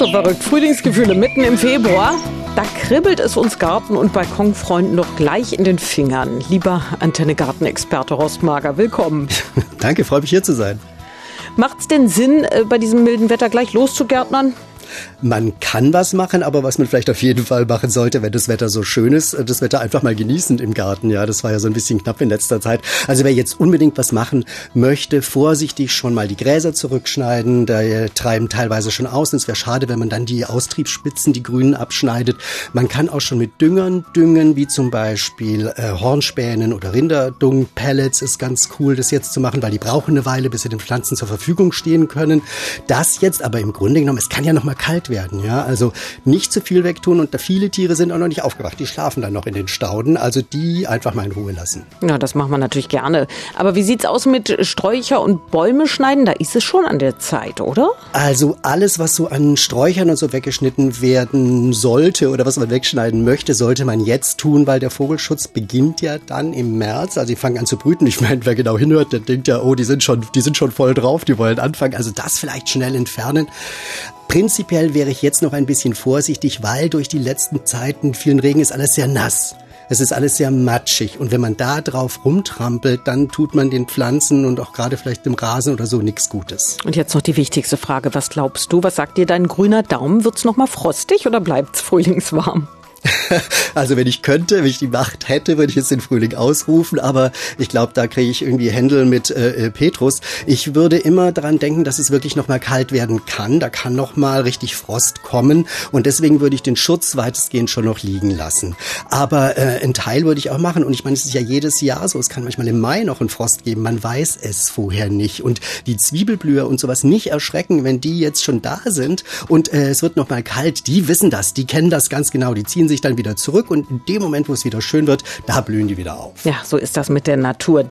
schon verrückt. Frühlingsgefühle mitten im Februar. Da kribbelt es uns Garten- und Balkonfreunden doch gleich in den Fingern. Lieber Antenne-Gartenexperte Horst Mager, willkommen. Danke, freue mich hier zu sein. Macht's denn Sinn, äh, bei diesem milden Wetter gleich loszugärtnern? Man kann was machen, aber was man vielleicht auf jeden Fall machen sollte, wenn das Wetter so schön ist, äh, das Wetter einfach mal genießen im Garten. Ja, das war ja so ein bisschen knapp in letzter Zeit. Also wer jetzt unbedingt was machen möchte, vorsichtig schon mal die Gräser zurückschneiden. Da treiben teilweise schon aus. Und es wäre schade, wenn man dann die Austriebsspitzen, die grünen, abschneidet. Man kann auch schon mit Düngern düngen, wie zum Beispiel äh, Hornspänen oder Rinderdung. Pellets ist ganz cool, das jetzt zu machen, weil die brauchen eine Weile, bis sie den Pflanzen zur Verfügung stehen können. Das jetzt aber im Grunde genommen, es kann ja noch mal kalt werden, ja. Also nicht zu viel wegtun und da viele Tiere sind auch noch nicht aufgewacht. Die schlafen dann noch in den Stauden. Also die einfach mal in Ruhe lassen. Ja, das macht man natürlich gerne. Aber wie sieht's aus mit Sträucher und Bäume schneiden? Da ist es schon an der Zeit, oder? Also alles, was so an Sträuchern und so weggeschnitten werden sollte oder was man wegschneiden möchte, sollte man jetzt tun, weil der Vogelschutz beginnt ja dann im März. Also die fangen an zu brüten. Ich meine, wer genau hinhört, der denkt ja, oh, die sind schon, die sind schon voll drauf, die wollen anfangen. Also das vielleicht schnell entfernen. Prinzipiell wäre ich jetzt noch ein bisschen vorsichtig, weil durch die letzten Zeiten vielen Regen ist alles sehr nass. Es ist alles sehr matschig und wenn man da drauf rumtrampelt, dann tut man den Pflanzen und auch gerade vielleicht dem Rasen oder so nichts Gutes. Und jetzt noch die wichtigste Frage, was glaubst du, was sagt dir dein grüner Daumen? Wird's noch mal frostig oder bleibt's frühlingswarm? Also wenn ich könnte, wenn ich die Macht hätte, würde ich jetzt den Frühling ausrufen, aber ich glaube, da kriege ich irgendwie Händel mit äh, äh, Petrus. Ich würde immer daran denken, dass es wirklich noch mal kalt werden kann. Da kann noch mal richtig Frost kommen und deswegen würde ich den Schutz weitestgehend schon noch liegen lassen. Aber äh, einen Teil würde ich auch machen und ich meine, es ist ja jedes Jahr so. Es kann manchmal im Mai noch einen Frost geben. Man weiß es vorher nicht und die Zwiebelblüher und sowas nicht erschrecken, wenn die jetzt schon da sind und äh, es wird noch mal kalt. Die wissen das, die kennen das ganz genau. Die ziehen sich dann wieder zurück und in dem Moment, wo es wieder schön wird, da blühen die wieder auf. Ja, so ist das mit der Natur.